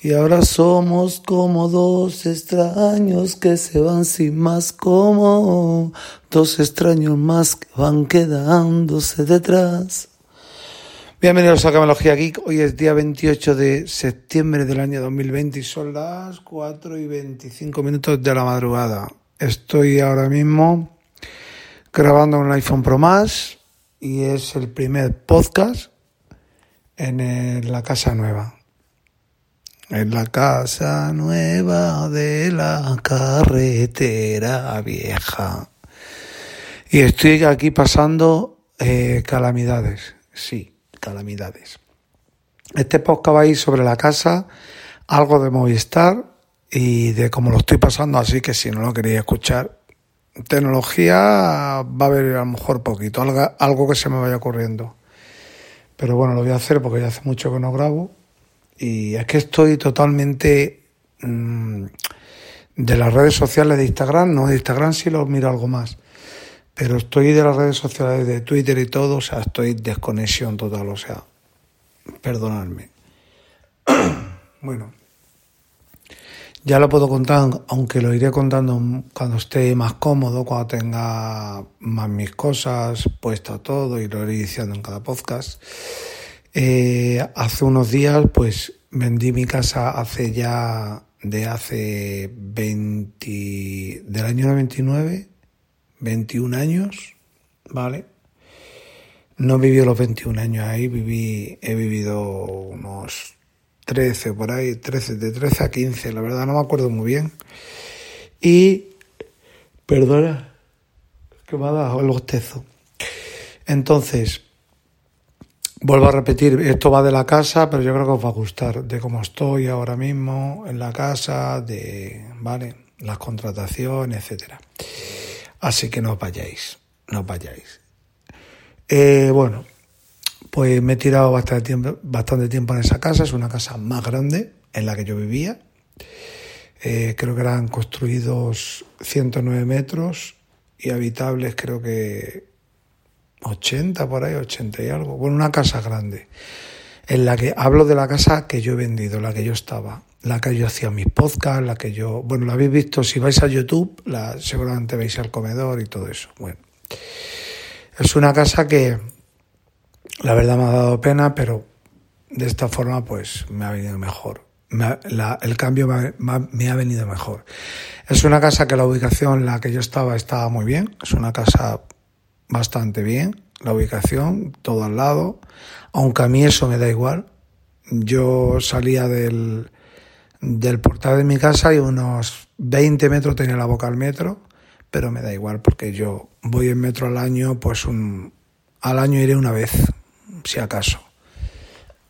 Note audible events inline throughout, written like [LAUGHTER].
Y ahora somos como dos extraños que se van sin más como dos extraños más que van quedándose detrás. Bienvenidos a Camelogía Geek. Hoy es día 28 de septiembre del año 2020 y son las 4 y 25 minutos de la madrugada. Estoy ahora mismo grabando un iPhone Pro Más y es el primer podcast en la casa nueva. En la casa nueva de la carretera vieja. Y estoy aquí pasando eh, calamidades. Sí, calamidades. Este podcast va a ir sobre la casa, algo de Movistar y de cómo lo estoy pasando, así que si no lo queréis escuchar, tecnología va a haber a lo mejor poquito, algo, algo que se me vaya ocurriendo. Pero bueno, lo voy a hacer porque ya hace mucho que no grabo y es que estoy totalmente mm, de las redes sociales de Instagram, no de Instagram sí lo miro algo más, pero estoy de las redes sociales de Twitter y todo, o sea, estoy desconexión total, o sea, perdonadme. [CLEARS THROAT] bueno, ya lo puedo contar, aunque lo iré contando cuando esté más cómodo, cuando tenga más mis cosas, puesto todo y lo iré diciendo en cada podcast. Eh, hace unos días, pues vendí mi casa hace ya de hace 20, del año 99, 21 años, ¿vale? No viví los 21 años ahí, viví, he vivido unos 13 por ahí, 13, de 13 a 15, la verdad no me acuerdo muy bien. Y, perdona, que me ha dado el bostezo. Entonces, vuelvo a repetir, esto va de la casa, pero yo creo que os va a gustar, de cómo estoy ahora mismo en la casa, de, ¿vale? Las contrataciones, etcétera. Así que no os vayáis, no os vayáis. Eh, bueno, pues me he tirado bastante tiempo, bastante tiempo en esa casa. Es una casa más grande en la que yo vivía. Eh, creo que eran construidos 109 metros y habitables creo que 80 por ahí, 80 y algo. Bueno, una casa grande. En la que hablo de la casa que yo he vendido, la que yo estaba, la que yo hacía mis podcasts, la que yo, bueno, la habéis visto si vais a YouTube, la, seguramente veis el comedor y todo eso. Bueno, es una casa que la verdad me ha dado pena, pero de esta forma pues me ha venido mejor. El cambio me me ha venido mejor. Es una casa que la ubicación en la que yo estaba estaba muy bien. Es una casa bastante bien. La ubicación, todo al lado. Aunque a mí eso me da igual. Yo salía del, del portal de mi casa y unos 20 metros tenía la boca al metro, pero me da igual porque yo voy en metro al año, pues un, al año iré una vez, si acaso.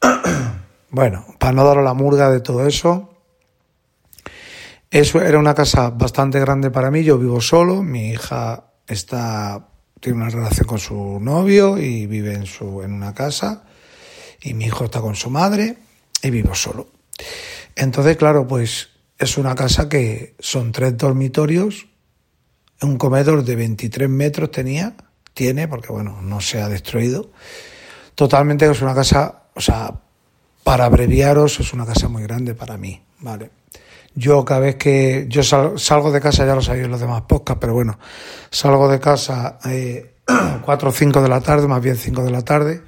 [CLEARS THROAT] bueno, para no daros la murga de todo eso, eso era una casa bastante grande para mí, yo vivo solo, mi hija está tiene una relación con su novio y vive en su en una casa y mi hijo está con su madre y vivo solo. Entonces, claro, pues es una casa que son tres dormitorios, un comedor de 23 metros tenía, tiene, porque bueno, no se ha destruido. Totalmente es una casa, o sea, para abreviaros, es una casa muy grande para mí, ¿vale? Yo cada vez que yo sal- salgo de casa, ya lo sabéis en los demás podcasts, pero bueno, salgo de casa eh, [CLEARS THROAT] 4 o 5 de la tarde, más bien 5 de la tarde,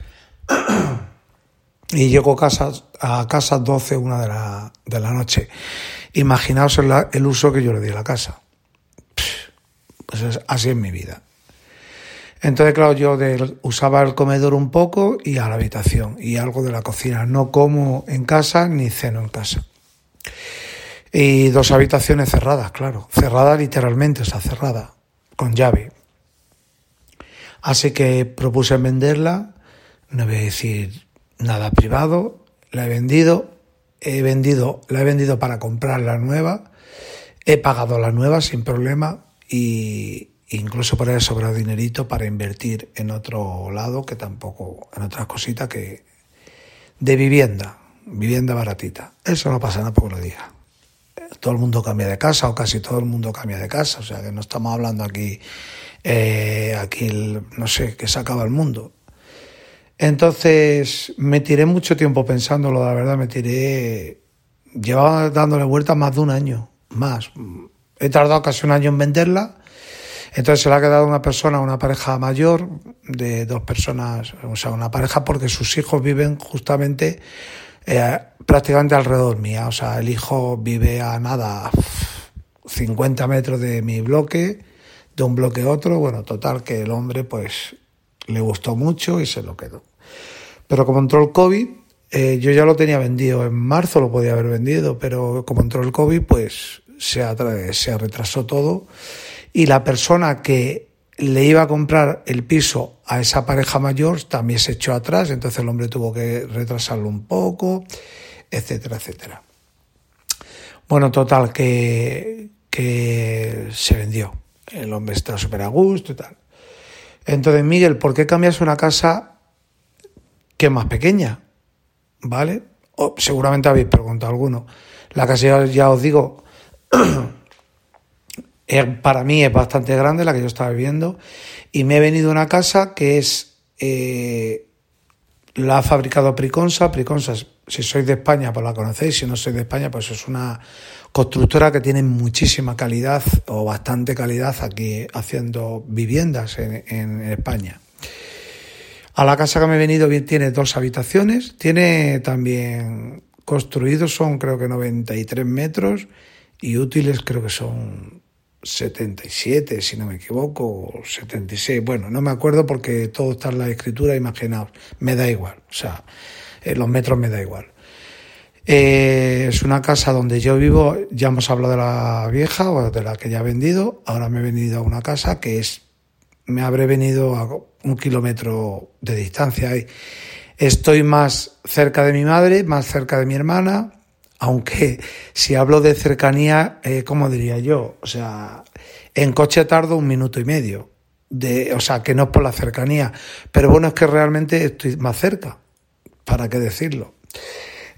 [CLEARS THROAT] y llego a casa, a casa 12, una de la, de la noche. Imaginaos el, uso que yo le di a la casa. Pues es, así es mi vida. Entonces, claro, yo usaba el comedor un poco y a la habitación y algo de la cocina. No como en casa ni ceno en casa. Y dos habitaciones cerradas, claro. Cerrada literalmente, o sea, cerrada, con llave. Así que propuse venderla. No voy a decir nada privado. La he vendido. He vendido, la he vendido para comprar la nueva. He pagado la nueva sin problema y incluso por ahí sobrado dinerito para invertir en otro lado que tampoco, en otras cositas que de vivienda, vivienda baratita. Eso no pasa nada porque lo diga todo el mundo cambia de casa o casi todo el mundo cambia de casa, o sea que no estamos hablando aquí, eh, aquí no sé, que se acaba el mundo. Entonces me tiré mucho tiempo pensándolo, la verdad, me tiré, llevaba dándole vueltas más de un año, más. He tardado casi un año en venderla, entonces se la ha quedado una persona, una pareja mayor de dos personas, o sea, una pareja porque sus hijos viven justamente eh, prácticamente alrededor mía. O sea, el hijo vive a nada, 50 metros de mi bloque, de un bloque a otro. Bueno, total, que el hombre pues le gustó mucho y se lo quedó. Pero como entró el COVID, eh, yo ya lo tenía vendido en marzo, lo podía haber vendido, pero como entró el COVID, pues se, se retrasó todo. Y la persona que le iba a comprar el piso a esa pareja mayor, también se echó atrás, entonces el hombre tuvo que retrasarlo un poco, etcétera, etcétera. Bueno, total, que, que se vendió. El hombre está súper a gusto y tal. Entonces, Miguel, ¿por qué cambias una casa que es más pequeña? ¿Vale? Seguramente habéis preguntado alguno. La casa, ya os digo, [CLEARS THROAT] para mí es bastante grande la que yo estaba viviendo y me he venido a una casa que es eh, la ha fabricado Priconsa. Priconsa, si sois de España, pues la conocéis. Si no sois de España, pues es una constructora que tiene muchísima calidad o bastante calidad aquí haciendo viviendas en, en España. A la casa que me he venido bien tiene dos habitaciones, tiene también construidos son creo que 93 metros y útiles creo que son 77, si no me equivoco, o 76, bueno, no me acuerdo porque todo está en la escritura, imaginaos, me da igual, o sea, los metros me da igual. Eh, es una casa donde yo vivo, ya hemos hablado de la vieja o de la que ya he vendido, ahora me he venido a una casa que es, me habré venido a un kilómetro de distancia. Estoy más cerca de mi madre, más cerca de mi hermana, aunque si hablo de cercanía, eh, ¿cómo diría yo? O sea, en coche tardo un minuto y medio. De, o sea, que no es por la cercanía. Pero bueno, es que realmente estoy más cerca. ¿Para qué decirlo?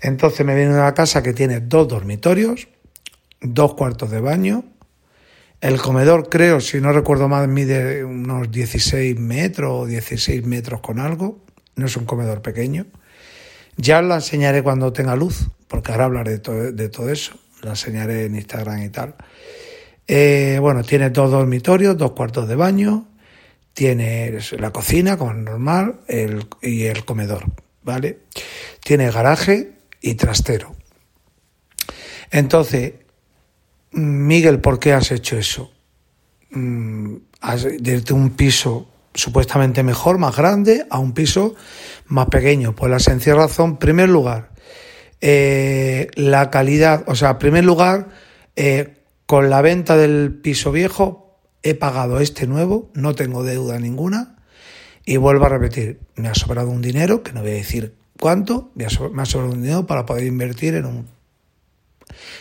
Entonces me viene una casa que tiene dos dormitorios, dos cuartos de baño. El comedor, creo, si no recuerdo mal, mide unos 16 metros o 16 metros con algo. No es un comedor pequeño. Ya la enseñaré cuando tenga luz, porque ahora hablaré de todo, de todo eso. La enseñaré en Instagram y tal. Eh, bueno, tiene dos dormitorios, dos cuartos de baño, tiene la cocina, como normal, el, y el comedor, ¿vale? Tiene garaje y trastero. Entonces, Miguel, ¿por qué has hecho eso? Mm, desde un piso supuestamente mejor, más grande, a un piso más pequeño. Pues la sencilla razón, primer lugar, eh, la calidad, o sea, en primer lugar, eh, con la venta del piso viejo he pagado este nuevo, no tengo deuda ninguna. Y vuelvo a repetir, me ha sobrado un dinero, que no voy a decir cuánto, me ha sobrado un dinero para poder invertir en un...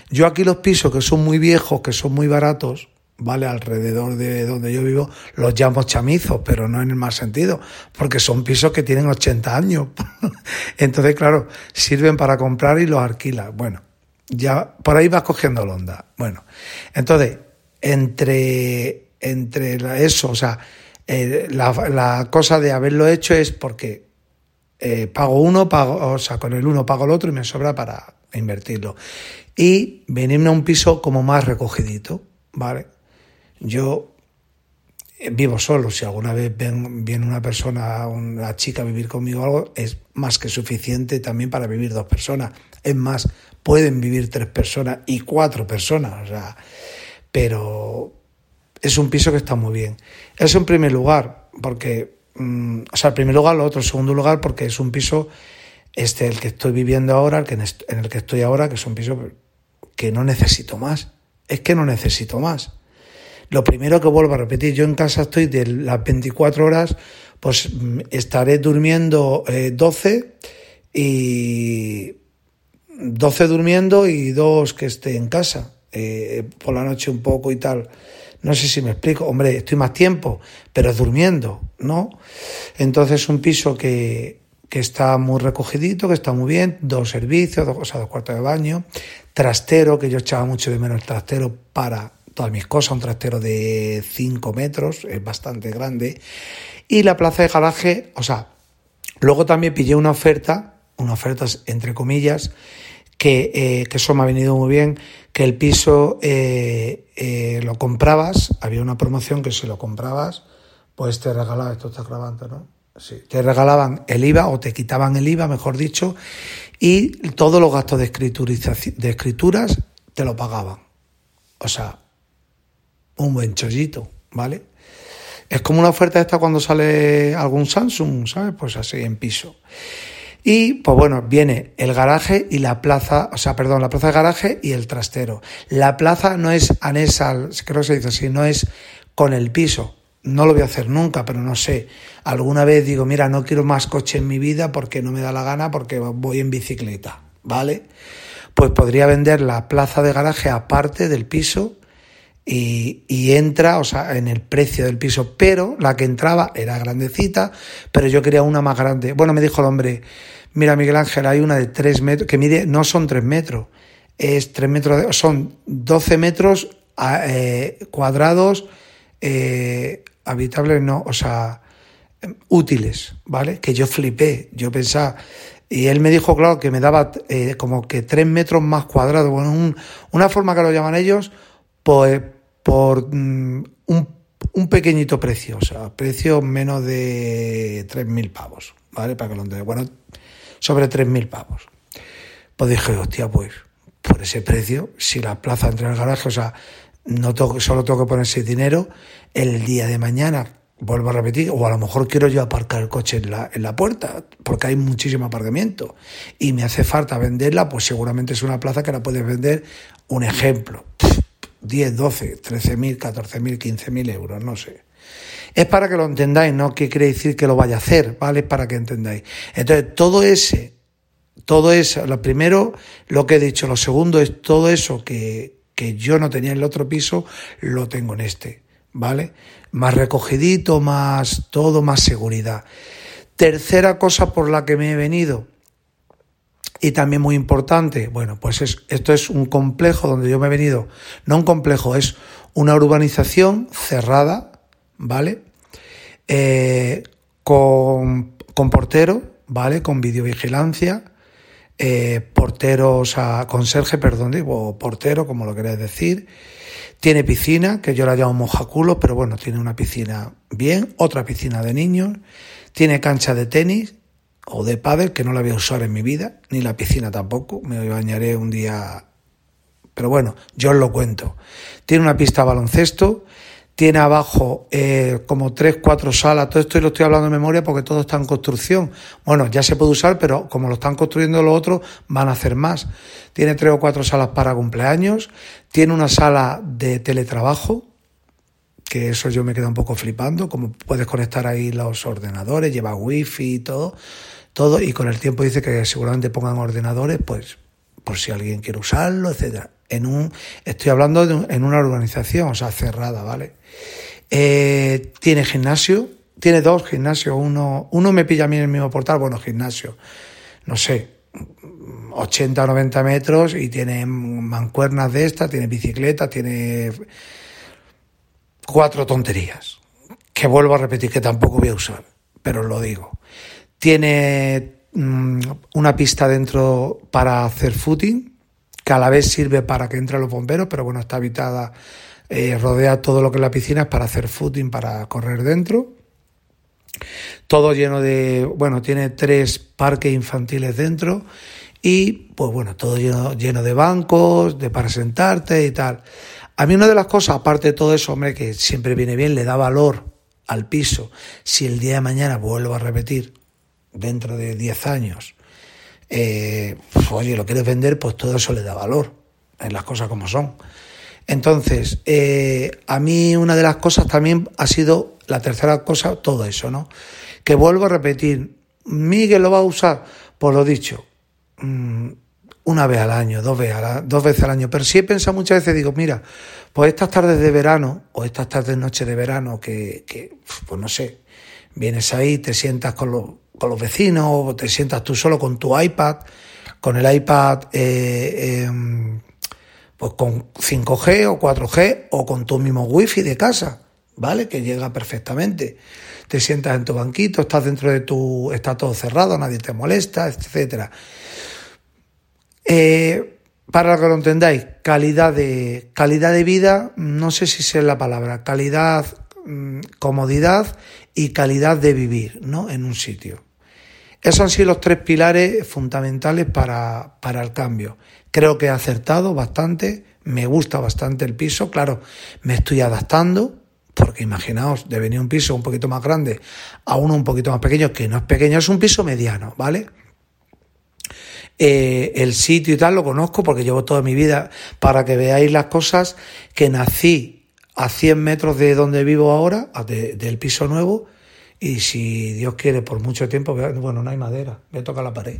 Yo aquí los pisos que son muy viejos, que son muy baratos, ¿vale? Alrededor de donde yo vivo, los llamo chamizos, pero no en el mal sentido, porque son pisos que tienen 80 años. [LAUGHS] Entonces, claro, sirven para comprar y los alquilas. Bueno, ya por ahí vas cogiendo la onda. Bueno, entonces, entre, entre eso, o sea, eh, la, cosa de haberlo hecho es porque eh, pago uno, pago, o sea, con el uno pago el otro y me sobra para invertirlo. Y venirme a un piso como más recogidito, ¿vale? Yo eh, vivo solo. Si alguna vez ven, viene una persona, una chica a vivir conmigo algo, es más que suficiente también para vivir dos personas. Es más, pueden vivir tres personas y cuatro personas. O sea, pero es un piso que está muy bien. Eso en primer lugar, porque, mm, o sea, en primer lugar, lo otro, en segundo lugar, porque es un piso, este, el que estoy viviendo ahora, el que en el que estoy ahora, que es un piso que no necesito más. Es que no necesito más. Lo primero que vuelvo a repetir, yo en casa estoy de las 24 horas, pues mm, estaré durmiendo 12 eh, y 12 durmiendo y dos que esté en casa, eh, por la noche un poco y tal. No sé si me explico. Hombre, estoy más tiempo, pero durmiendo, ¿no? Entonces, un piso que, que está muy recogidito, que está muy bien, dos servicios, dos, o dos cuartos de baño, trastero, que yo echaba mucho de menos el trastero para todas mis cosas, un trastero de 5 metros, es bastante grande, y la plaza de garaje, o sea, luego también pillé una oferta, una oferta entre comillas, que, eh, que eso me ha venido muy bien, que el piso eh, eh, lo comprabas, había una promoción que si lo comprabas, pues te regalaba, esto está grabando, ¿no? Sí, te regalaban el IVA o te quitaban el IVA, mejor dicho, y todos los gastos de, de escrituras te lo pagaban. O sea, un buen chollito, ¿vale? Es como una oferta esta cuando sale algún Samsung, ¿sabes? Pues así en piso. Y pues bueno, viene el garaje y la plaza, o sea, perdón, la plaza de garaje y el trastero. La plaza no es anexa, creo que se dice así, no es con el piso. No lo voy a hacer nunca, pero no sé. Alguna vez digo, mira, no quiero más coche en mi vida porque no me da la gana, porque voy en bicicleta, ¿vale? Pues podría vender la plaza de garaje aparte del piso y, entra, o sea, en el precio del piso, pero la que entraba era grandecita, pero yo quería una más grande. Bueno, me dijo el hombre, Mira, Miguel Ángel, hay una de 3 metros, que mide, no son 3 metros, es 3 metros, de, son 12 metros eh, cuadrados eh, habitables, no, o sea, útiles, ¿vale? Que yo flipé, yo pensaba, y él me dijo, claro, que me daba eh, como que 3 metros más cuadrados, bueno, una forma que lo llaman ellos, pues por mm, un, pequeñito precio, o sea, precio menos de 3.000 pavos, ¿vale? Para que lo entiendan. Bueno, sobre 3.000 pavos. Pues dije, hostia, pues por ese precio, si la plaza entra en el garaje, o sea, no tengo, solo tengo que poner ese dinero, el día de mañana, vuelvo a repetir, o a lo mejor quiero yo aparcar el coche en la, en la puerta, porque hay muchísimo aparcamiento, y me hace falta venderla, pues seguramente es una plaza que la puedes vender, un ejemplo, 10, 12, 13.000, 14.000, 15.000 euros, no sé. Es para que lo entendáis, no que quiere decir que lo vaya a hacer, ¿vale? Es para que entendáis. Entonces, todo ese, todo eso, lo primero, lo que he dicho, lo segundo es todo eso que, que yo no tenía en el otro piso, lo tengo en este, ¿vale? Más recogidito, más todo, más seguridad. Tercera cosa por la que me he venido, y también muy importante, bueno, pues es, esto es un complejo donde yo me he venido, no un complejo, es una urbanización cerrada, ¿vale? Eh, con, con, portero, ¿vale? Con videovigilancia, eh, portero, o sea, conserje, perdón, digo, portero, como lo queréis decir. Tiene piscina, que yo la llamo mojaculos, pero bueno, tiene una piscina bien, otra piscina de niños. Tiene cancha de tenis o de pádel, que no la voy a usar en mi vida, ni la piscina tampoco. Me bañaré un día, pero bueno, yo os lo cuento. Tiene una pista baloncesto, tiene abajo eh, como tres, cuatro salas, todo esto lo estoy hablando de memoria porque todo está en construcción. Bueno, ya se puede usar, pero como lo están construyendo los otros, van a hacer más. Tiene tres o cuatro salas para cumpleaños, tiene una sala de teletrabajo, que eso yo me quedo un poco flipando, como puedes conectar ahí los ordenadores, lleva wifi y todo, todo, y con el tiempo dice que seguramente pongan ordenadores, pues por si alguien quiere usarlo, etcétera. En un, estoy hablando de en una organización, o sea, cerrada, ¿vale? Eh, tiene gimnasio, tiene dos gimnasios, uno, uno me pilla a mí en el mismo portal, bueno, gimnasio, no sé, 80 o 90 metros y tiene mancuernas de estas, tiene bicicleta, tiene cuatro tonterías, que vuelvo a repetir que tampoco voy a usar, pero lo digo. Tiene mm, una pista dentro para hacer footing, que a la vez sirve para que entren los bomberos, pero bueno, está habitada eh, rodea todo lo que es la piscina es para hacer footing, para correr dentro. Todo lleno de, bueno, tiene tres parques infantiles dentro y pues bueno, todo lleno, lleno de bancos, de para sentarte y tal. A mí una de las cosas, aparte de todo eso, hombre, que siempre viene bien, le da valor al piso. Si el día de mañana vuelvo a repetir, dentro de 10 años, eh, oye, lo quieres vender, pues todo eso le da valor, en las cosas como son. Entonces, eh, a mí una de las cosas también ha sido, la tercera cosa, todo eso, ¿no? Que vuelvo a repetir, Miguel lo va a usar, por lo dicho, mm, una vez al año, dos veces, dos veces al año. Pero sí he pensado muchas veces, digo, mira, pues estas tardes de verano o estas tardes noches de verano que, que, pues no sé, vienes ahí, te sientas con los, con los vecinos o te sientas tú solo con tu iPad, con el iPad eh, em, pues con 5G o 4G o con tu mismo wifi de casa, ¿vale? Que llega perfectamente. Te sientas en tu banquito, estás dentro de tu, está todo cerrado, nadie te molesta, etcétera. Eh, para que lo entendáis, calidad de, calidad de vida, no sé si es la palabra, calidad, mm, comodidad y calidad de vivir, ¿no? En un sitio. Esos han sido los tres pilares fundamentales para, para el cambio. Creo que he acertado bastante, me gusta bastante el piso, claro, me estoy adaptando, porque imaginaos, de venir un piso un poquito más grande a uno un poquito más pequeño, que no es pequeño, es un piso mediano, ¿vale? Eh, el sitio y tal lo conozco porque llevo toda mi vida para que veáis las cosas que nací a 100 metros de donde vivo ahora, del piso nuevo, y si Dios quiere por mucho tiempo, bueno, no hay madera, me toca la pared.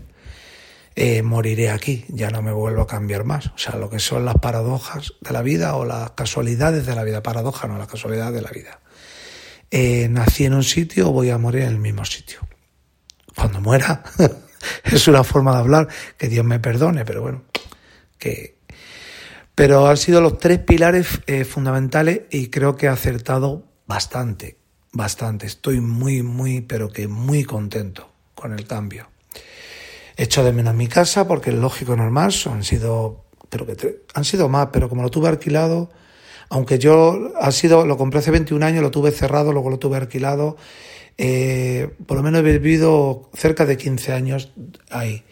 Eh, moriré aquí, ya no me vuelvo a cambiar más. O sea, lo que son las paradojas de la vida o las casualidades de la vida. Paradoja no, las casualidades de la vida. Eh, nací en un sitio, voy a morir en el mismo sitio. Cuando muera, [LAUGHS] es una forma de hablar, que Dios me perdone, pero bueno, que... Pero han sido los tres pilares eh, fundamentales y creo que he acertado bastante, bastante. Estoy muy, muy, pero que muy contento con el cambio. Hecho de menos mi casa porque es lógico, normal, han sido, pero que han sido más, pero como lo tuve alquilado, aunque yo ha sido, lo compré hace 21 años, lo tuve cerrado, luego lo tuve alquilado, eh, por lo menos he vivido cerca de 15 años ahí.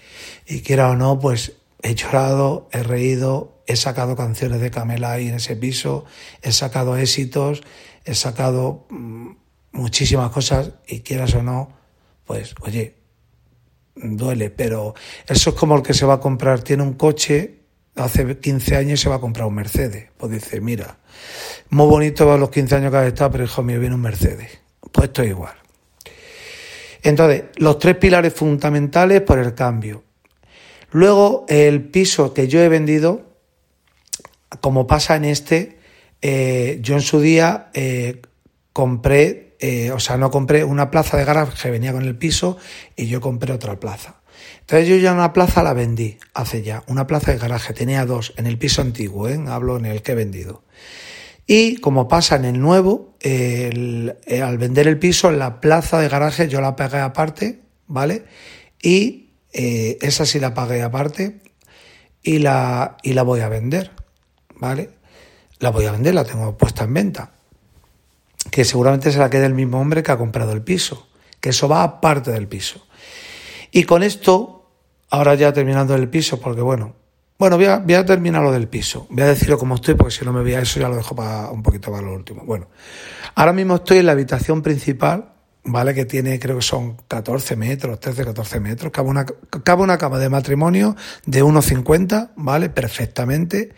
Y quiera o no, pues he llorado, he reído, he sacado canciones de Camela ahí en ese piso, he sacado éxitos, he sacado mm, muchísimas cosas y quieras o no, pues oye, duele, pero eso es como el que se va a comprar, tiene un coche, hace 15 años se va a comprar un Mercedes. Pues dice, mira, muy bonito los 15 años que has estado, pero hijo mío, viene un Mercedes. Pues esto es igual. Entonces, los tres pilares fundamentales por el cambio. Luego, el piso que yo he vendido, como pasa en este, eh, yo en su día eh, compré eh, o sea, no compré una plaza de garaje, venía con el piso y yo compré otra plaza. Entonces yo ya una plaza la vendí hace ya, una plaza de garaje, tenía dos en el piso antiguo, ¿eh? hablo en el que he vendido. Y como pasa en el nuevo, eh, al vender el piso, la plaza de garaje yo la pagué aparte, ¿vale? Y esa sí la pagué aparte y la, y la voy a vender, ¿vale? La voy a vender, la tengo puesta en venta que seguramente se la quede el mismo hombre que ha comprado el piso, que eso va aparte del piso. Y con esto, ahora ya terminando el piso, porque bueno, bueno, voy a, voy a terminar lo del piso, voy a decirlo como estoy, porque si no me voy a eso ya lo dejo para un poquito para lo último. Bueno, ahora mismo estoy en la habitación principal, ¿vale? Que tiene, creo que son 14 metros, 13, 14 metros. Cabe una, cabe una cama de matrimonio de 1,50, ¿vale? Perfectamente.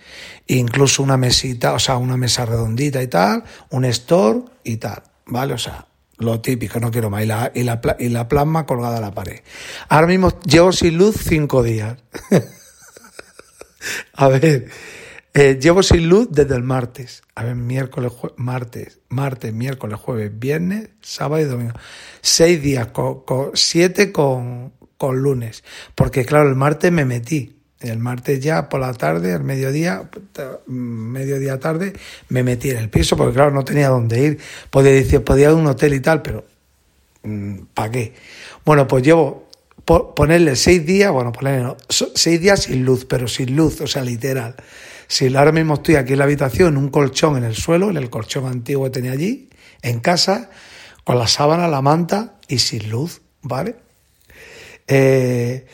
incluso una mesita, o sea, una mesa redondita y tal, un store y tal, ¿vale? O sea, lo típico, no quiero más. Y la, y la, y la plasma colgada a la pared. Ahora mismo llevo sin luz cinco días. [LAUGHS] a ver. Eh, llevo sin luz desde el martes. A ver, miércoles, martes, martes, miércoles, jueves, viernes, sábado y domingo. Seis días, con, siete con, con lunes. Porque claro, el martes me metí. El martes ya por la tarde, al mediodía, mediodía tarde, me metí en el piso porque claro, no tenía dónde ir. Podía decir, podía ir a un hotel y tal, pero mm, ¿para qué? Bueno, pues llevo ponerle seis días, bueno, ponerle no, seis días sin luz, pero sin luz, o sea, literal. Si ahora mismo estoy aquí en la habitación, un colchón en el suelo, en el colchón antiguo que tenía allí, en casa, con la sábana, la manta y sin luz, ¿vale? Eh,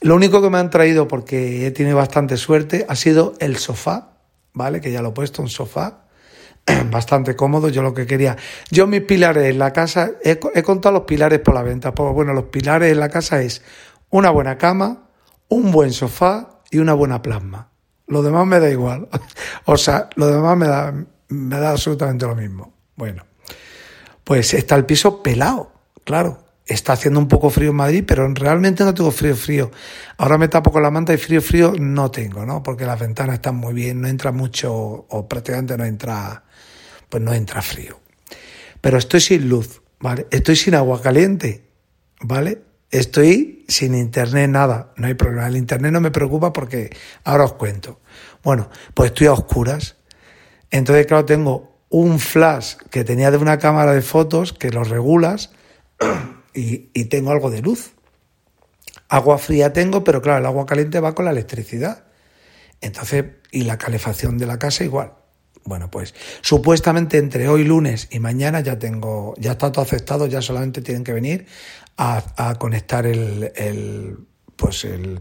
lo único que me han traído, porque he tenido bastante suerte, ha sido el sofá, ¿vale? Que ya lo he puesto, un sofá [CLEARS THROAT] bastante cómodo, yo lo que quería. Yo mis pilares en la casa, he, contado los pilares por la venta, pues bueno, los pilares en la casa es una buena cama, un buen sofá y una buena plasma. Lo demás me da igual. [LAUGHS] o sea, lo demás me da, me da absolutamente lo mismo. Bueno, pues está el piso pelado, claro. Está haciendo un poco frío en Madrid, pero realmente no tengo frío, frío. Ahora me tapo con la manta y frío, frío no tengo, ¿no? Porque las ventanas están muy bien, no entra mucho o prácticamente no entra pues no entra frío. Pero estoy sin luz, ¿vale? Estoy sin agua caliente, ¿vale? Estoy sin internet, nada, no hay problema. El internet no me preocupa porque ahora os cuento. Bueno, pues estoy a oscuras. Entonces, claro, tengo un flash que tenía de una cámara de fotos que lo regulas [CLEARS THROAT] y, y tengo algo de luz. Agua fría tengo, pero claro, el agua caliente va con la electricidad. Entonces, y la calefacción de la casa igual. Bueno, pues supuestamente entre hoy lunes y mañana ya tengo, ya está todo aceptado, ya solamente tienen que venir a, conectar el, pues el,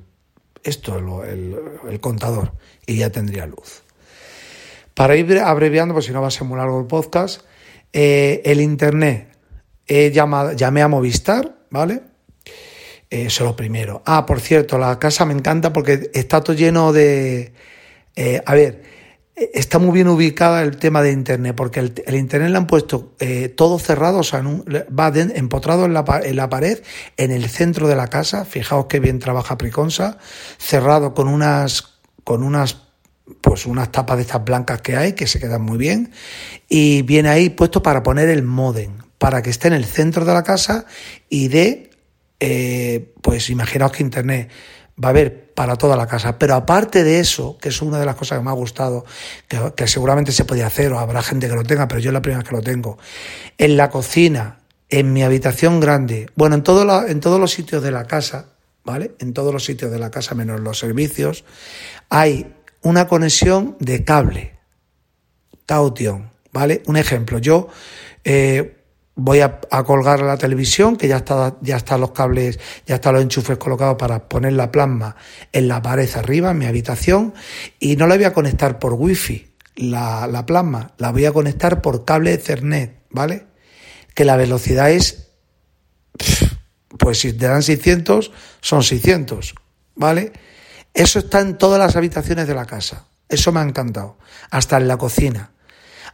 esto, el, contador y ya tendría luz. Para ir abreviando, pues si no va a ser muy largo el podcast, eh, el internet, he llamado, llamé a Movistar, ¿vale? Eh, eso es lo primero. Ah, por cierto, la casa me encanta porque está todo lleno de... Eh, a ver, está muy bien ubicada el tema de Internet, porque el, Internet le han puesto eh, todo cerrado, o sea, va empotrado en la, en la, pared, en el centro de la casa, fijaos qué bien trabaja Priconsa, cerrado con unas, con unas, pues unas tapas de estas blancas que hay, que se quedan muy bien, y viene ahí puesto para poner el modem, para que esté en el centro de la casa y de, eh, pues imaginaos que Internet va a haber para toda la casa. Pero aparte de eso, que es una de las cosas que me ha gustado, que, seguramente se podía hacer o habrá gente que lo tenga, pero yo es la primera vez que lo tengo, en la cocina, en mi habitación grande, bueno, en, todo en todos los sitios de la casa, ¿vale? En todos los sitios de la casa, menos los servicios, hay una conexión de cable, caution, ¿vale? Un ejemplo, yo... Eh, voy a, colgar la televisión, que ya está, ya están los cables, ya están los enchufes colocados para poner la plasma en la pared arriba, en mi habitación, y no la voy a conectar por wifi, la, la plasma, la voy a conectar por cable Ethernet, ¿vale? Que la velocidad es, pues si te dan 600, son 600, ¿vale? Eso está en todas las habitaciones de la casa. Eso me ha encantado. Hasta en la cocina.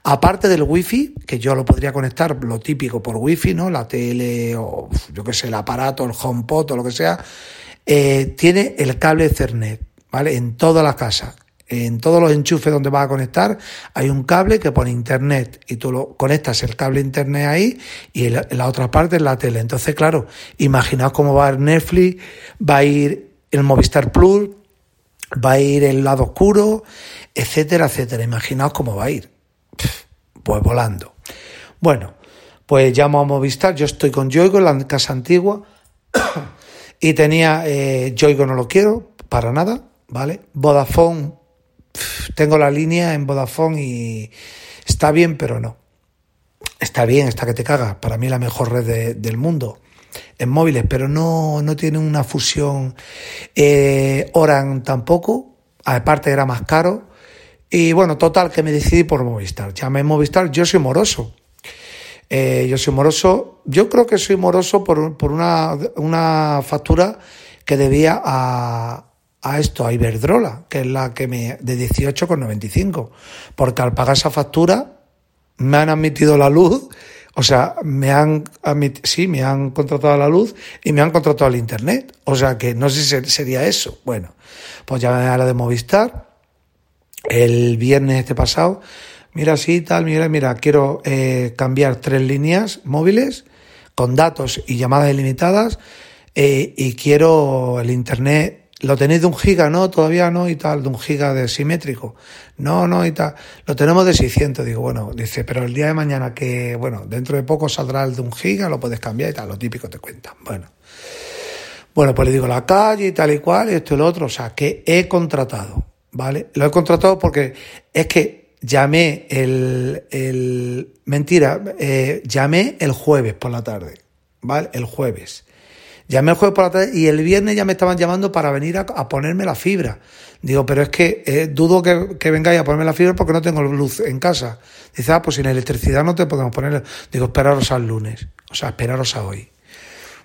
Aparte del wifi, que yo lo podría conectar, lo típico por wifi, ¿no? La tele o yo qué sé, el aparato, el HomePod o lo que sea, eh, tiene el cable Ethernet, ¿vale? En toda la casa. En todos los enchufes donde vas a conectar hay un cable que pone internet y tú lo conectas el cable internet ahí y en la otra parte es la tele. Entonces, claro, imaginaos cómo va a ir Netflix, va a ir el Movistar Plus, va a ir el lado oscuro, etcétera, etcétera. Imaginaos cómo va a ir pues volando. Bueno, pues llamo a Movistar, yo estoy con Yoigo en la casa antigua [COUGHS] y tenía, eh, Yoigo no lo quiero para nada, ¿vale? Vodafone, tengo la línea en Vodafone y está bien, pero no. Está bien, está que te cagas, para mí la mejor red del mundo en móviles, pero no, no tiene una fusión. Eh, Oran tampoco, aparte era más caro y bueno, total, que me decidí por Movistar. Llamé Movistar, yo soy moroso. Eh, yo soy moroso, yo creo que soy moroso por, por una, una, factura que debía a, a esto, a Iberdrola, que es la que me, de 18,95. Porque al pagar esa factura, me han admitido la luz, o sea, me han sí, me han contratado la luz y me han contratado el internet. O sea que no sé si sería eso. Bueno, pues llamé a la de Movistar el viernes este pasado, mira así, tal, mira, mira, quiero eh, cambiar tres líneas móviles con datos y llamadas ilimitadas eh, y quiero el internet, lo tenéis de un giga, no, todavía no y tal, de un giga de simétrico, no, no y tal, lo tenemos de 600, digo, bueno, dice, pero el día de mañana que, bueno, dentro de poco saldrá el de un giga, lo puedes cambiar y tal, lo típico te cuentan, bueno. Bueno, pues le digo la calle y tal y cual, y esto y lo otro, o sea, que he contratado, ¿vale? Lo he contratado porque es que llamé el, el mentira, eh, llamé el jueves por la tarde, ¿vale? El jueves. Llamé el jueves por la tarde y el viernes ya me estaban llamando para venir a, ponerme la fibra. Digo, pero es que eh, dudo que, que, vengáis a ponerme la fibra porque no tengo luz en casa. Dice, ah, pues sin electricidad no te podemos poner. Digo, esperaros al lunes. O sea, esperaros a hoy.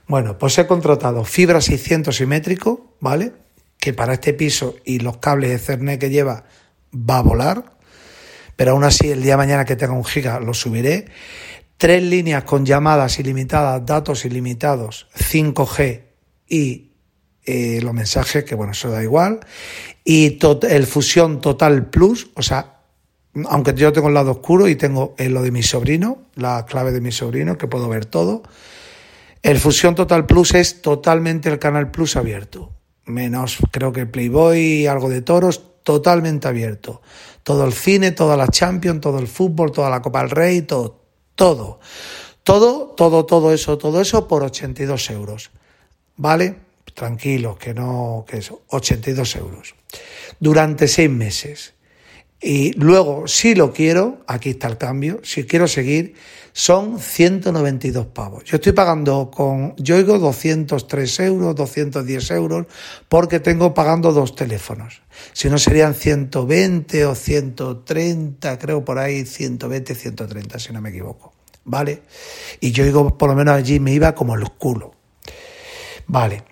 Bueno, pues he contratado fibra 600 simétrico, ¿vale? Que para este piso y los cables de Cernet que lleva va a volar. Pero aún así, el día de mañana que tenga un giga lo subiré. Tres líneas con llamadas ilimitadas, datos ilimitados, 5G y eh, los mensajes, que bueno, eso da igual. Y el Fusión Total Plus, o sea, aunque yo tengo el lado oscuro y tengo lo de mi sobrino, la clave de mi sobrino, que puedo ver todo. El Fusión Total Plus es totalmente el canal Plus abierto. Menos creo que Playboy, algo de toros, totalmente abierto. Todo el cine, toda la Champions, todo el fútbol, toda la Copa del Rey, todo, todo. Todo, todo, todo eso, todo eso por 82 euros. ¿Vale? Tranquilos, que no, que eso, 82 euros. Durante seis meses. Y luego, si lo quiero, aquí está el cambio, si quiero seguir, son 192 pavos. Yo estoy pagando con yo oigo 203 euros, 210 euros, porque tengo pagando dos teléfonos. Si no serían 120 o 130, creo por ahí, 120, 130, si no me equivoco. ¿Vale? Y yo oigo, por lo menos allí me iba como el culo. Vale.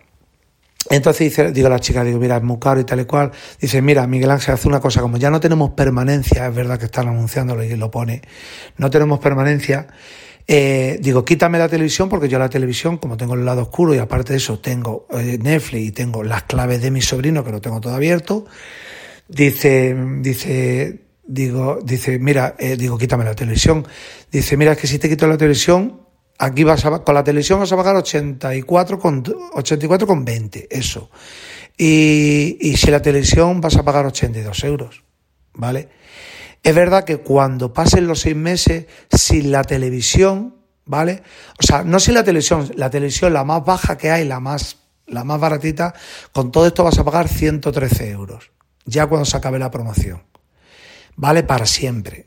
Entonces dice, digo a la chica, digo, mira, es muy caro y tal y cual. Dice, mira, Miguel Ángel hace una cosa, como ya no tenemos permanencia, es verdad que están anunciándolo y lo pone, no tenemos permanencia. Eh, digo, quítame la televisión porque yo la televisión, como tengo el lado oscuro y aparte de eso tengo eh, Netflix y tengo las claves de mi sobrino que lo tengo todo abierto. Dice, dice, digo, dice, mira, eh, digo, quítame la televisión. Dice, mira, es que si te quito la televisión, Aquí vas a, con la televisión vas a pagar 84 con, 84 con 20, eso. Y, y si la televisión vas a pagar 82 euros, ¿vale? Es verdad que cuando pasen los seis meses sin la televisión, ¿vale? O sea, no sin la televisión, la televisión la más baja que hay, la más, la más baratita, con todo esto vas a pagar 113 euros, ya cuando se acabe la promoción, ¿vale? Para siempre.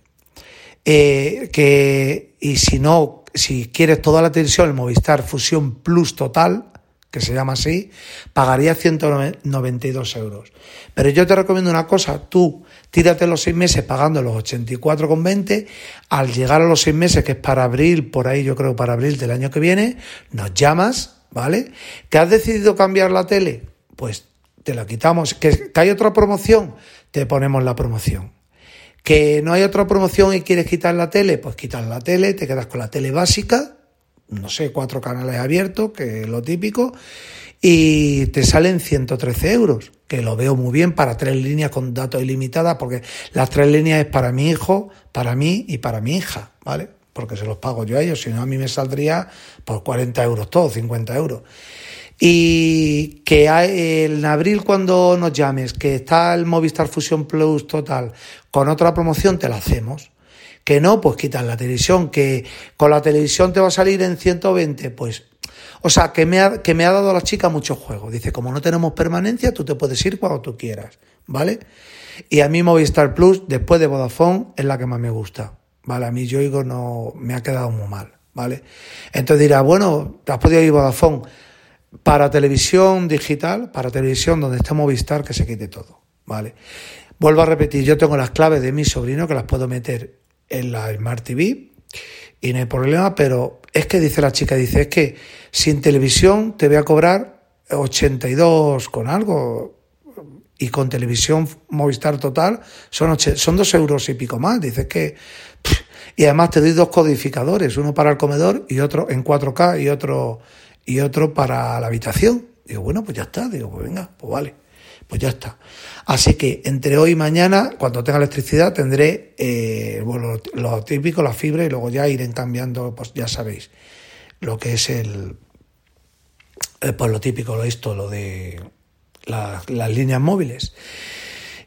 Eh, que, y si no, si quieres toda la televisión, el Movistar Fusión Plus Total, que se llama así, pagaría 192 euros. Pero yo te recomiendo una cosa, tú tírate los seis meses pagando los 84,20, al llegar a los seis meses, que es para abril, por ahí yo creo para abril del año que viene, nos llamas, ¿vale? ¿Que has decidido cambiar la tele? Pues te la quitamos. ¿Que, que hay otra promoción? Te ponemos la promoción. ¿Que no hay otra promoción y quieres quitar la tele? Pues quitas la tele, te quedas con la tele básica, no sé, cuatro canales abiertos, que es lo típico, y te salen 113 euros, que lo veo muy bien para tres líneas con datos ilimitadas, porque las tres líneas es para mi hijo, para mí y para mi hija, ¿vale? Porque se los pago yo a ellos, si no a mí me saldría por 40 euros todo, 50 euros. Y que en abril cuando nos llames, que está el Movistar Fusion Plus total, con otra promoción te la hacemos. Que no, pues quitas la televisión, que con la televisión te va a salir en 120, pues... O sea, que me ha, que me ha dado la chica mucho juego. Dice, como no tenemos permanencia, tú te puedes ir cuando tú quieras, ¿vale? Y a mí Movistar Plus, después de Vodafone, es la que más me gusta, ¿vale? A mí Yoigo no me ha quedado muy mal, ¿vale? Entonces dirá, bueno, te has podido ir Vodafone para televisión digital, para televisión donde está Movistar, que se quite todo, ¿vale? Vuelvo a repetir, yo tengo las claves de mi sobrino que las puedo meter en la Smart TV y no hay problema, pero es que dice la chica, dice, es que sin televisión te voy a cobrar 82 con algo y con televisión Movistar total son, son dos euros y pico más. Dice que... y además te doy dos codificadores, uno para el comedor y otro en 4K y otro y otro para la habitación. Digo, bueno, pues ya está. Digo, pues venga, pues vale, pues ya está. Así que entre hoy y mañana, cuando tenga electricidad, tendré eh, bueno, lo, típico, la fibra, y luego ya iré cambiando, pues ya sabéis, lo que es el, eh, pues lo típico, lo esto, lo de las líneas móviles.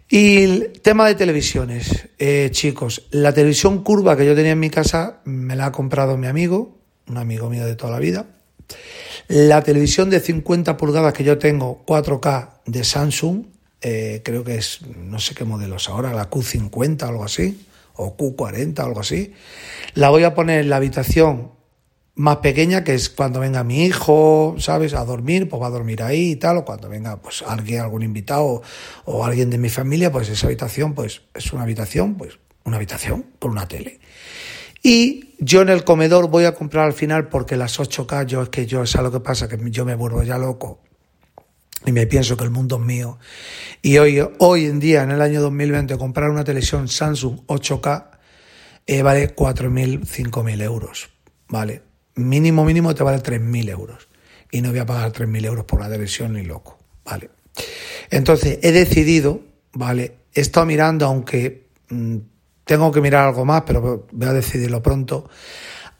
Y el tema de televisiones, eh, chicos, la televisión curva que yo tenía en mi casa me la ha comprado mi amigo, un amigo mío de toda la vida. La televisión de 50 pulgadas que yo tengo, 4K de Samsung, eh, creo que es, no sé qué modelos ahora, la Q50 o algo así, o Q40 o algo así, la voy a poner en la habitación más pequeña, que es cuando venga mi hijo, ¿sabes?, a dormir, pues va a dormir ahí y tal, o cuando venga pues alguien, algún invitado o alguien de mi familia, pues esa habitación, pues es una habitación, pues una habitación con una tele. Y yo en el comedor voy a comprar al final porque las 8K, yo es que yo, es lo que pasa, que yo me vuelvo ya loco y me pienso que el mundo es mío. Y hoy, hoy en día, en el año 2020, comprar una televisión Samsung 8K eh, vale 4.000, 5.000 euros, ¿vale? mínimo, mínimo te vale 3.000 euros. Y no voy a pagar 3.000 euros por la televisión ni loco, ¿vale? Entonces, he decidido, ¿vale? He estado mirando, aunque mm, tengo que mirar algo más, pero voy a decidirlo pronto.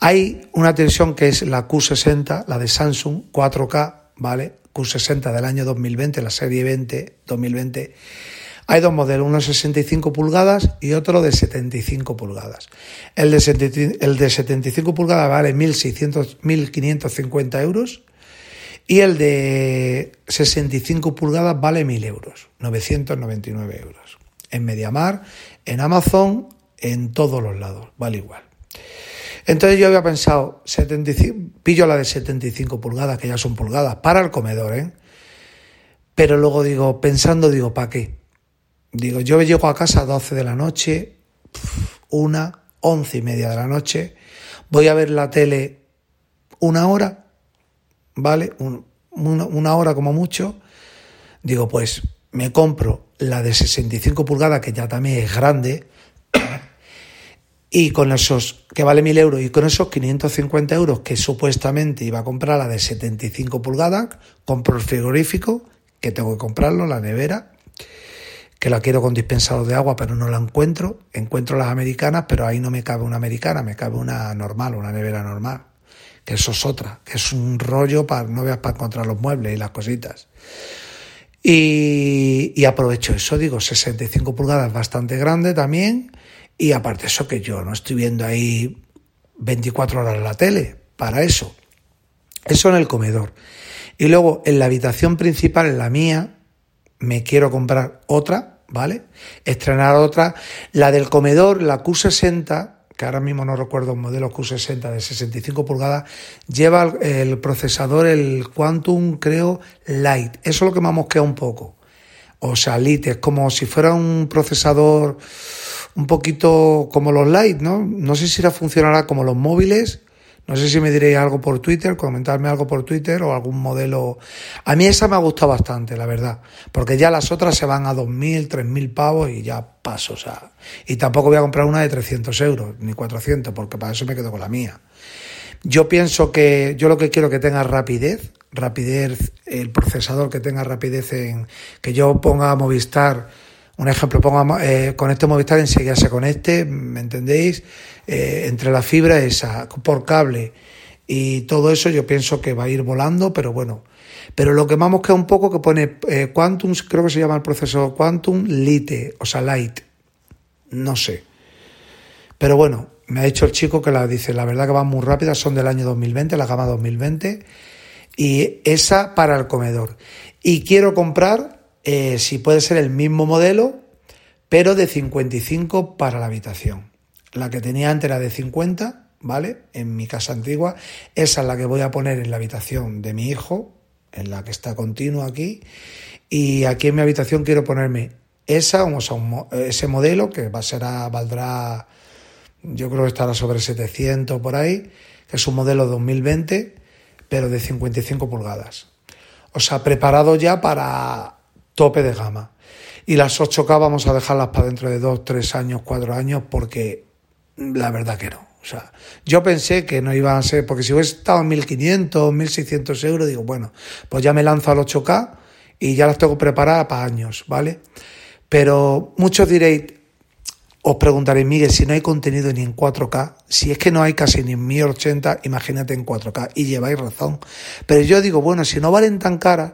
Hay una televisión que es la Q60, la de Samsung, 4K, ¿vale? Q60 del año 2020, la serie 20, 2020 hay dos modelos, uno de 65 pulgadas y otro de 75 pulgadas. El de, el de 75 pulgadas vale 1.550 euros y el de 65 pulgadas vale 1.000 euros, 999 euros. En Mediamar, en Amazon, en todos los lados, vale igual. Entonces yo había pensado, 75, pillo la de 75 pulgadas, que ya son pulgadas, para el comedor, ¿eh? Pero luego digo, pensando, digo, ¿para qué? Digo, yo llego a casa a 12 de la noche, una, once y media de la noche, voy a ver la tele una hora, ¿vale? una, hora como mucho. Digo, pues me compro la de 65 pulgadas, que ya también es grande, y con esos, que vale 1000 euros, y con esos 550 euros que supuestamente iba a comprar la de 75 pulgadas, compro el frigorífico, que tengo que comprarlo, la nevera, que la quiero con dispensador de agua, pero no la encuentro. Encuentro las americanas, pero ahí no me cabe una americana, me cabe una normal, una nevera normal. Que eso es otra, que es un rollo para no veas para encontrar los muebles y las cositas. Y, aprovecho eso, digo, 65 pulgadas bastante grande también. Y aparte eso que yo no estoy viendo ahí 24 horas la tele, para eso. Eso en el comedor. Y luego en la habitación principal, en la mía, me quiero comprar otra ¿vale? Estrenar otra. La del comedor, la Q60, que ahora mismo no recuerdo un modelo Q60 de 65 pulgadas, lleva el, procesador, el Quantum, creo, Light. Eso es lo que me ha mosqueado un poco. O sea, Lite, es como si fuera un procesador un poquito como los Light, ¿no? No sé si funcionará como los móviles no sé si me diréis algo por Twitter, comentarme algo por Twitter o algún modelo. A mí esa me ha gustado bastante, la verdad, porque ya las otras se van a 2.000, 3.000 pavos y ya paso, o sea. Y tampoco voy a comprar una de 300 euros, ni 400, porque para eso me quedo con la mía. Yo pienso que yo lo que quiero que tenga rapidez, rapidez, el procesador que tenga rapidez en que yo ponga Movistar un ejemplo, ponga eh, con este Movistar enseguida se conecte, ¿me entendéis? Eh, entre la fibra esa, por cable y todo eso yo pienso que va a ir volando, pero bueno. Pero lo que más queda un poco que pone eh, Quantum, creo que se llama el proceso Quantum Lite, o sea, Light. No sé. Pero bueno, me ha dicho el chico que la dice, la verdad que van muy rápidas, son del año 2020, la gama 2020, y esa para el comedor. Y quiero comprar eh, si puede ser el mismo modelo, pero de 55 para la habitación. La que tenía antes era de 50, ¿vale? En mi casa antigua. Esa es la que voy a poner en la habitación de mi hijo, en la que está continuo aquí. Y aquí en mi habitación quiero ponerme esa, o sea, ese modelo que va a ser valdrá, yo creo que estará sobre 700 por ahí, que es un modelo 2020, pero de 55 pulgadas. O sea, preparado ya para tope de gama. Y las 8K vamos a dejarlas para dentro de 2, 3 años, 4 años, porque la verdad que no. O sea, yo pensé que no iban a ser, porque si hubiese estado en 1500, 1600 euros, digo, bueno, pues ya me lanzo al 8K y ya las tengo preparadas para años, ¿vale? Pero muchos diréis, os preguntaréis, Miguel, si no hay contenido ni en 4K, si es que no hay casi ni en 1080, imagínate en 4K, y lleváis razón. Pero yo digo, bueno, si no valen tan caras,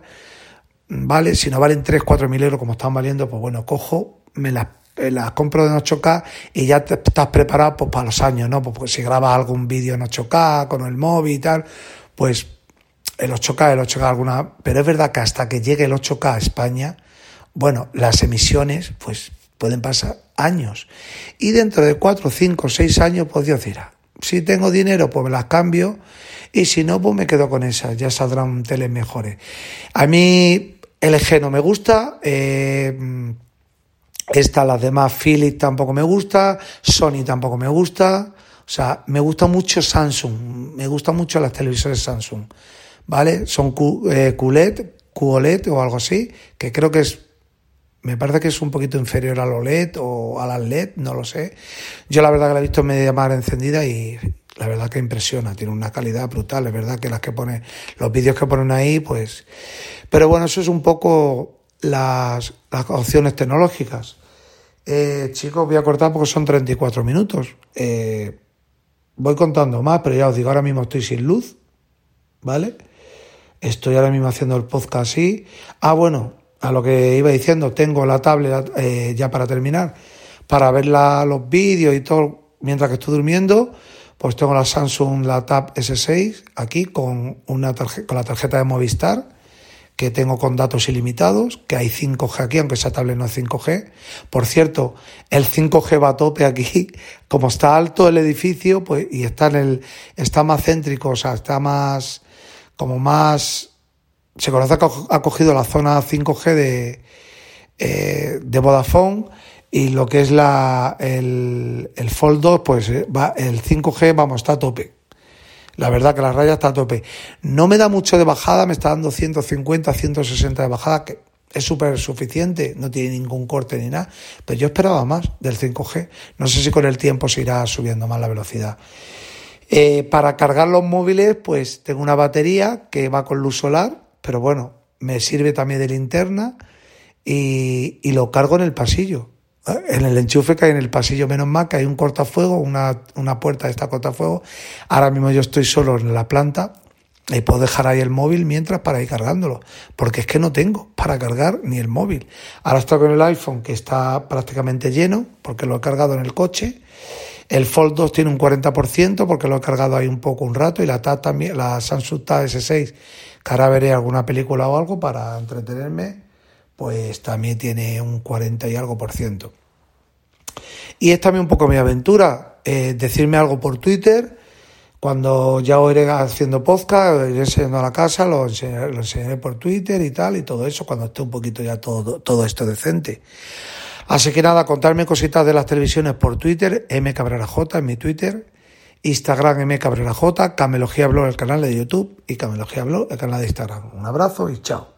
¿vale? Si no valen 3, 4 mil euros como están valiendo, pues bueno, cojo, me las, las compro en 8K y ya estás preparado pues, para los años, ¿no? Pues, pues si grabas algún vídeo en 8K con el móvil y tal, pues el 8K, el 8K alguna, pero es verdad que hasta que llegue el 8K a España, bueno, las emisiones, pues pueden pasar años. Y dentro de 4, 5, 6 años, pues Dios dirá, si tengo dinero, pues me las cambio, y si no, pues me quedo con esas, ya saldrán teles mejores. A mí LG no me gusta, eh, esta, las demás, Philips tampoco me gusta, Sony tampoco me gusta, o sea, me gusta mucho Samsung, me gustan mucho las televisores Samsung, ¿vale? Son eh, QLED, QOLED o algo así, que creo que es me parece que es un poquito inferior al OLED o a las LED, no lo sé. Yo la verdad que la he visto media mar encendida y la verdad que impresiona, tiene una calidad brutal, es verdad que las que pone, los vídeos que ponen ahí, pues... Pero bueno, eso es un poco las, las opciones tecnológicas. Eh, chicos, voy a cortar porque son 34 minutos. Eh, voy contando más, pero ya os digo, ahora mismo estoy sin luz, ¿vale? Estoy ahora mismo haciendo el podcast así. Ah, bueno, a lo que iba diciendo, tengo la tablet eh, ya para terminar, para ver los vídeos y todo mientras que estoy durmiendo, pues tengo la Samsung, la Tab S6 aquí con, una con la tarjeta de Movistar que tengo con datos ilimitados, que hay 5G aquí, aunque esa tablet no es 5G. Por cierto, el 5G va a tope aquí, [LAUGHS] como está alto el edificio, pues, y está en el, está más céntrico, o sea, está más, como más se conoce que ha cogido la zona 5G de, eh, de Vodafone y lo que es la, el, el Fold 2, pues eh, va, el 5G, vamos, está a tope. La verdad que la raya está a tope. No me da mucho de bajada, me está dando 150, 160 de bajada, que es súper suficiente, no tiene ningún corte ni nada, pero yo esperaba más del 5G. No sé si con el tiempo se irá subiendo más la velocidad. Eh, para cargar los móviles, pues tengo una batería que va con luz solar, pero bueno, me sirve también de linterna y, y lo cargo en el pasillo. En el enchufe que hay en el pasillo, menos mal que hay un cortafuego, una, una puerta de esta cortafuego. Ahora mismo yo estoy solo en la planta y puedo dejar ahí el móvil mientras para ir cargándolo, porque es que no tengo para cargar ni el móvil. Ahora estoy con el iPhone que está prácticamente lleno, porque lo he cargado en el coche. El Fold 2 tiene un 40% porque lo he cargado ahí un poco un rato y la Tab también, la Samsung Tab S6 que ahora veré alguna película o algo para entretenerme, pues también tiene un 40 y algo por ciento. Y es también un poco mi aventura, eh, decirme algo por Twitter, cuando ya os iré haciendo podcast, iré enseñando a la casa, lo enseñaré, lo enseñaré, por Twitter y tal, y todo eso, cuando esté un poquito ya todo, todo esto decente. Así que nada, contarme cositas de las televisiones por Twitter, M Cabrera J en mi Twitter, Instagram M Cabrera J, Camelogía Blog el canal de YouTube y Camelogía Blog el canal de Instagram. Un abrazo y chao.